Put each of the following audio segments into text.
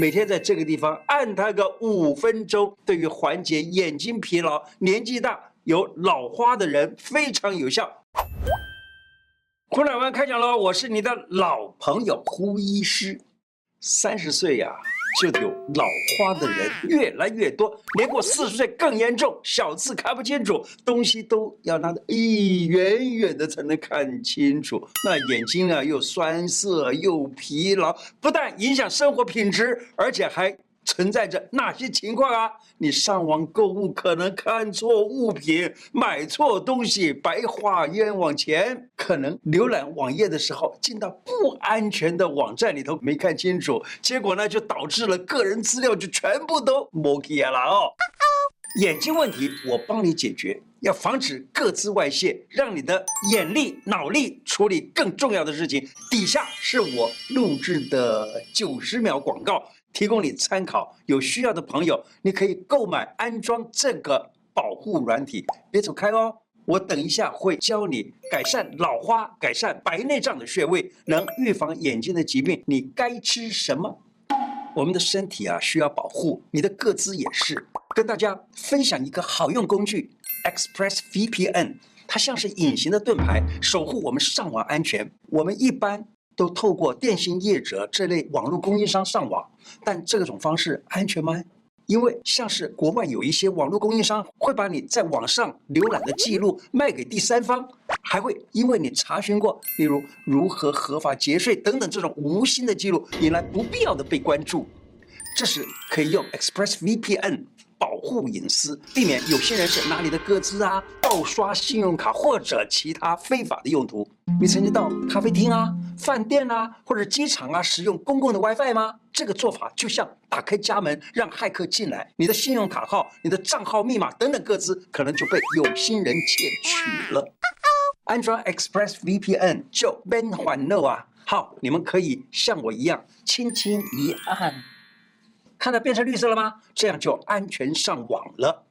每天在这个地方按它个五分钟，对于缓解眼睛疲劳、年纪大有老花的人非常有效。胡乃文开讲了，我是你的老朋友胡医师。三十岁呀、就有老花的人越来越多，年过四十岁更严重，小字看不清楚，东西都要拿得咦远远的才能看清楚。那眼睛啊又酸涩又疲劳，不但影响生活品质，而且还。存在着哪些情况啊？你上网购物可能看错物品，买错东西，白花冤枉钱。可能浏览网页的时候进到不安全的网站里头，没看清楚，结果呢就导致了个人资料就全部都没起来了哦。眼睛问题我帮你解决，要防止各自外泄，让你的眼力、脑力处理更重要的事情。底下是我录制的九十秒广告。提供你参考，有需要的朋友，你可以购买安装这个保护软体。别走开哦，我等一下会教你改善老花、改善白内障的穴位，能预防眼睛的疾病。你该吃什么？我们的身体啊需要保护，你的个资也是。跟大家分享一个好用工具，Express VPN，它像是隐形的盾牌，守护我们上网安全。我们一般。都透过电信业者这类网络供应商上网，但这种方式安全吗？因为像是国外有一些网络供应商会把你在网上浏览的记录卖给第三方，还会因为你查询过，例如如何合法节税等等这种无心的记录，引来不必要的被关注。这时可以用 ExpressVPN 保护隐私，避免有些人是拿你的个资啊，盗刷信用卡或者其他非法的用途。你曾经到咖啡厅啊？饭店啊，或者机场啊，使用公共的 WiFi 吗？这个做法就像打开家门让骇客进来，你的信用卡号、你的账号密码等等个资可能就被有心人窃取了。安装 Express VPN 就免烦恼啊！好，你们可以像我一样轻轻一按，看到变成绿色了吗？这样就安全上网了。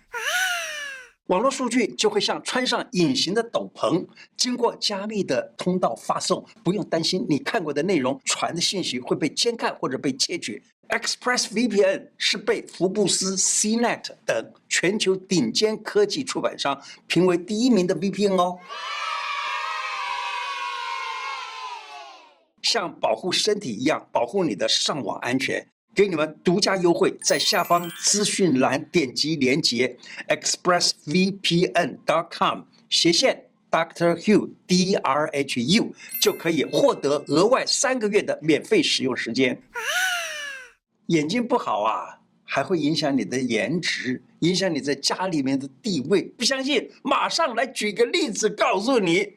网络数据就会像穿上隐形的斗篷，经过加密的通道发送，不用担心你看过的内容传的信息会被监看或者被窃取。ExpressVPN 是被福布斯、CNET 等全球顶尖科技出版商评为第一名的 VPN 哦。像保护身体一样，保护你的上网安全。给你们独家优惠，在下方资讯栏点击链接，expressvpn.com 斜线 Doctor Hu D R H U 就可以获得额外三个月的免费使用时间。眼睛不好啊，还会影响你的颜值，影响你在家里面的地位。不相信，马上来举个例子告诉你。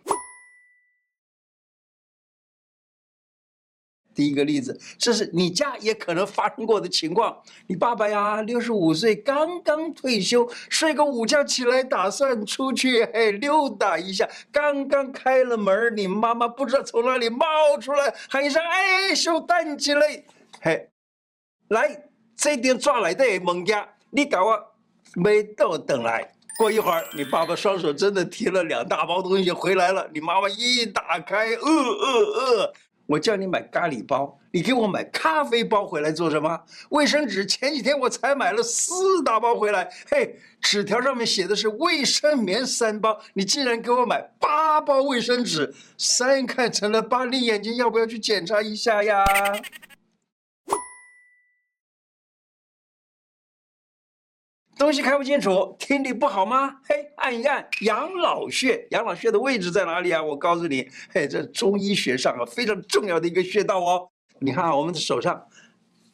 第一个例子，这是你家也可能发生过的情况。你爸爸呀，六十五岁，刚刚退休，睡个午觉起来，打算出去嘿溜达一下。刚刚开了门，你妈妈不知道从哪里冒出来，喊一声：“哎，小蛋起来！”嘿，来，这点抓来的物件，你给我没到等来。过一会儿，你爸爸双手真的提了两大包东西回来了。你妈妈一打开，呃呃呃。我叫你买咖喱包，你给我买咖啡包回来做什么？卫生纸前几天我才买了四大包回来，嘿，纸条上面写的是卫生棉三包，你竟然给我买八包卫生纸，三看成了八，你眼睛要不要去检查一下呀？东西看不清楚，听力不好吗？嘿，按一按养老穴，养老穴的位置在哪里啊？我告诉你，嘿，这中医学上啊非常重要的一个穴道哦。你看啊，我们的手上，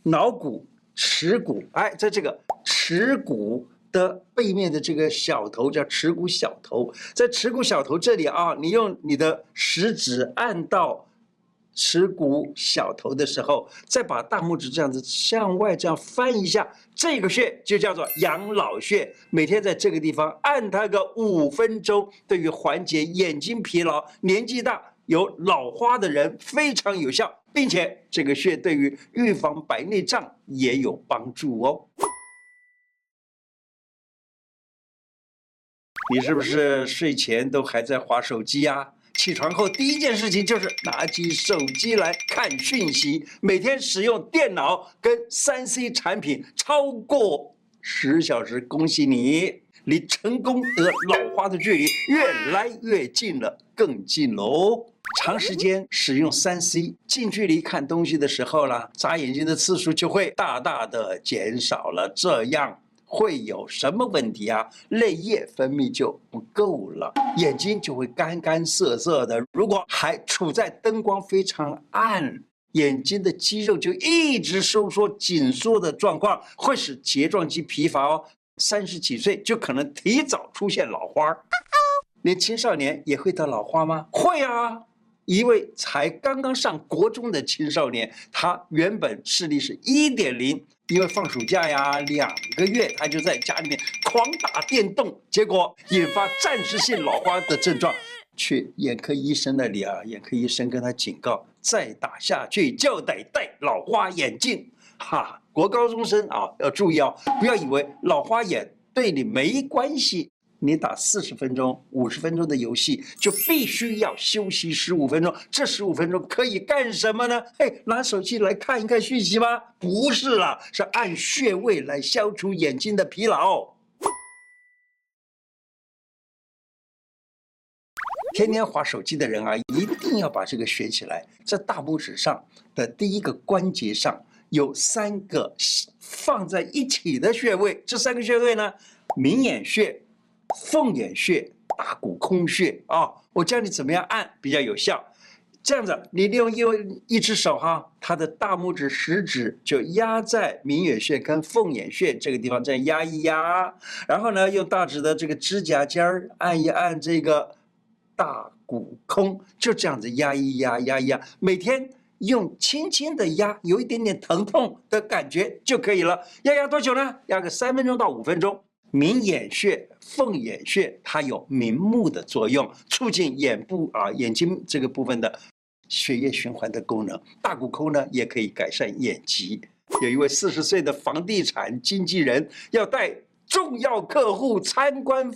橈骨、尺骨，哎，在这个尺骨的背面的这个小头叫尺骨小头，在尺骨小头这里啊，你用你的食指按到。尺骨小头的时候，再把大拇指这样子向外这样翻一下，这个穴就叫做养老穴。每天在这个地方按它个五分钟，对于缓解眼睛疲劳、年纪大有老花的人非常有效，并且这个穴对于预防白内障也有帮助哦。你是不是睡前都还在划手机呀？起床后第一件事情就是拿起手机来看讯息，每天使用电脑跟三 C 产品超过十小时，恭喜你，离成功得老花的距离越来越近了，更近喽。长时间使用三 C，近距离看东西的时候呢，眨眼睛的次数就会大大的减少了。这样会有什么问题啊？泪液分泌就不够了，眼睛就会干干涩涩的。如果还处在灯光非常暗，眼睛的肌肉就一直收缩紧缩的状况，会使睫状肌疲乏哦。三十几岁就可能提早出现老花。连青少年也会得老花吗？会啊。一位才刚刚上国中的青少年，他原本视力是一点零，因为放暑假呀，两个月他就在家里面狂打电动，结果引发暂时性老花的症状。去眼科医生那里啊，眼科医生跟他警告，再打下去就得戴老花眼镜。哈，国高中生啊，要注意哦，不要以为老花眼对你没关系。你打四十分钟、五十分钟的游戏，就必须要休息十五分钟。这十五分钟可以干什么呢？嘿，拿手机来看一看讯息吗？不是啦，是按穴位来消除眼睛的疲劳。天天划手机的人啊，一定要把这个学起来。在大拇指上的第一个关节上有三个放在一起的穴位，这三个穴位呢，明眼穴。凤眼穴、大骨空穴啊、我教你怎么样按比较有效。这样子，你利用一一只手哈，它的大拇指食指就压在明眼穴跟凤眼穴这个地方，这样压一压，然后呢，用大指的这个指甲尖儿按一按这个大骨空，就这样子压一压，压一压，每天用轻轻的压，有一点点疼痛的感觉就可以了。要压多久呢？压个三分钟到五分钟。明眼穴、凤眼穴，它有明目的作用，促进眼部啊眼睛这个部分的血液循环的功能。大骨抠呢，也可以改善眼疾。有一位四十岁的房地产经纪人，要带重要客户参观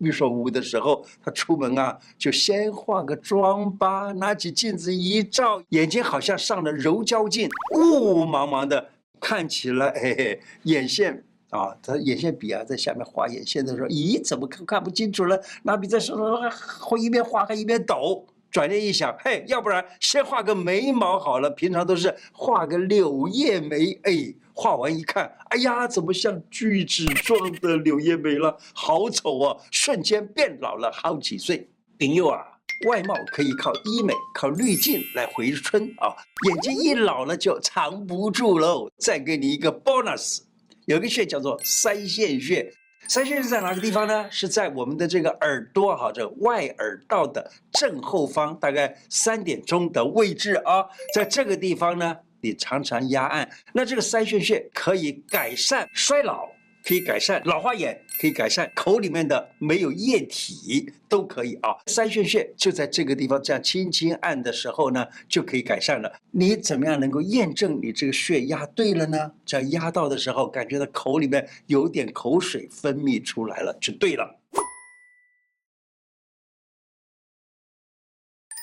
预售屋的时候，他出门啊，就先化个妆吧，拿起镜子一照，眼睛好像上了柔焦镜，雾茫茫的，看起来嘿嘿，眼线。啊，他眼线笔啊，在下面画眼线的时候，咦，怎么看看不清楚了？拿笔在手上，会一边画还一边抖。转念一想，嘿，要不然先画个眉毛好了。平常都是画个柳叶眉，哎，画完一看，哎呀，怎么像锯齿状的柳叶眉了？好丑啊！瞬间变老了好几岁。朋友啊，外貌可以靠医美、靠滤镜来回春啊，眼睛一老了就藏不住喽。再给你一个 bonus。有个穴叫做腮腺穴，腮腺穴在哪个地方呢？是在我们的这个耳朵哈，这外耳道的正后方，大概三点钟的位置啊，在这个地方呢，你常常压按，那这个腮腺穴可以改善衰老。可以改善老花眼，可以改善口里面的没有液体，都可以啊。腮腺穴就在这个地方，这样轻轻按的时候呢，就可以改善了。你怎么样能够验证你这个血压对了呢？只要压到的时候，感觉到口里面有点口水分泌出来了，就对了。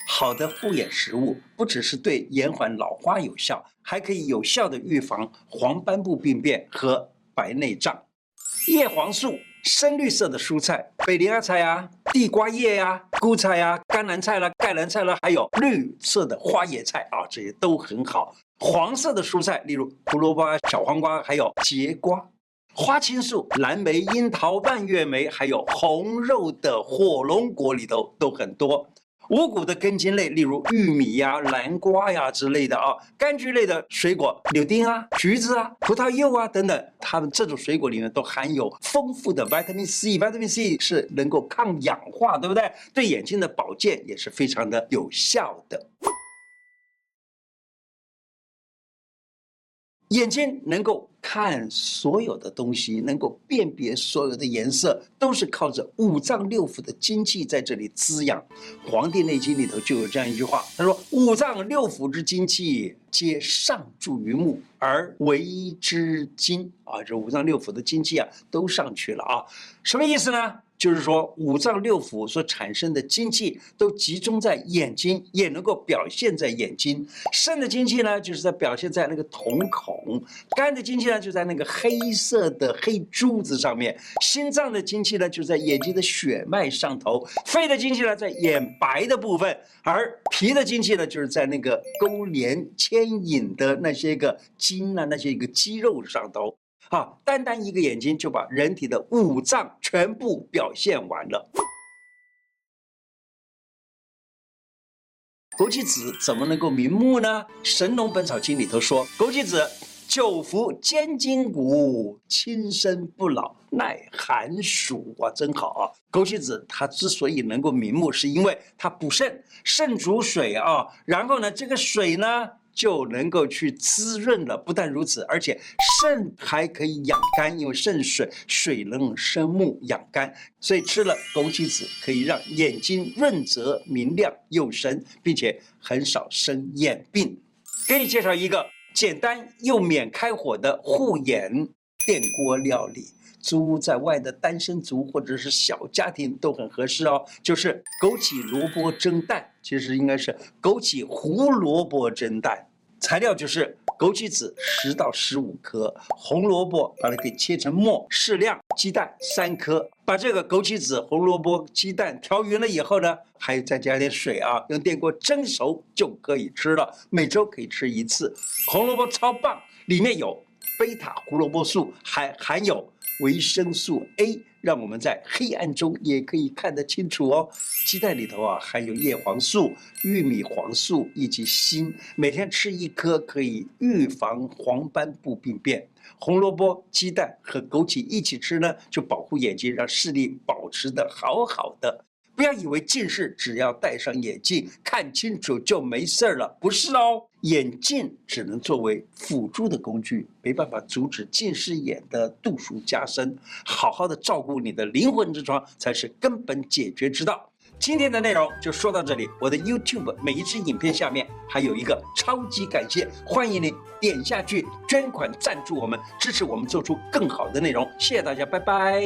好的护眼食物不只是对延缓老花有效，还可以有效的预防黄斑部病变和白内障。叶黄素，深绿色的蔬菜，北林芽菜呀、地瓜叶呀、菇菜呀、甘蓝菜啦、盖兰菜啦，还有绿色的花椰菜啊，这些都很好。黄色的蔬菜，例如胡萝卜、小黄瓜，还有节瓜。花青素，蓝莓、樱桃、蔓越莓，还有红肉的火龙果里头都很多。五谷的根茎类，例如玉米呀、南瓜呀之类的啊，柑橘类的水果，柳丁啊、橘子啊、葡萄柚啊等等，它们这种水果里面都含有丰富的 vitamin C，vitamin C 是能够抗氧化，对不对？对眼睛的保健也是非常的有效的。眼睛能够看所有的东西，能够辨别所有的颜色，都是靠着五脏六腑的精气在这里滋养。《黄帝内经》里头就有这样一句话，他说：“五脏六腑之精气，皆上注于目而为之精。”啊，这五脏六腑的精气啊，都上去了啊，什么意思呢？就是说，五脏六腑所产生的精气都集中在眼睛，也能够表现在眼睛。肾的精气呢，就是在表现在那个瞳孔；肝的精气呢，就在那个黑色的黑珠子上面；心脏的精气呢，就在眼睛的血脉上头；肺的精气呢，在眼白的部分；而脾的精气呢，就是在那个勾连牵引的那些个筋啊，那些个肌肉上头。啊，单单一个眼睛就把人体的五脏全部表现完了。枸杞子怎么能够明目呢？《神农本草经》里头说，枸杞子久服坚筋骨，轻身不老，耐寒暑。哇，真好啊！枸杞子它之所以能够明目，是因为它补肾，肾主水啊。然后呢，这个水呢，就能够去滋润了。不但如此，而且肾还可以养肝，因为肾水水能生木养肝，所以吃了枸杞子可以让眼睛润泽明亮有神，并且很少生眼病。给你介绍一个简单又免开火的护眼电锅料理，租屋在外的单身族或者是小家庭都很合适哦。就是枸杞萝卜蒸蛋。其实应该是枸杞胡萝卜蒸蛋，材料就是枸杞子十到十五颗，红萝卜把它给切成末，适量，鸡蛋三颗，把这个枸杞子、红萝卜、鸡蛋调匀了以后呢，还有再加点水啊，用电锅蒸熟就可以吃了。每周可以吃一次。红萝卜超棒，里面有贝塔胡萝卜素，还含有维生素 A。让我们在黑暗中也可以看得清楚哦。鸡蛋里头啊含有叶黄素、玉米黄素以及锌，每天吃一颗可以预防黄斑部病变。红萝卜、鸡蛋和枸杞一起吃呢，就保护眼睛，让视力保持得好好的。不要以为近视只要戴上眼镜看清楚就没事了，不是哦。眼镜只能作为辅助的工具，没办法阻止近视眼的度数加深。好好的照顾你的灵魂之窗才是根本解决之道。今天的内容就说到这里。我的 YouTube 每一支影片下面还有一个超级感谢，欢迎你点下去捐款赞助我们，支持我们做出更好的内容。谢谢大家，拜拜。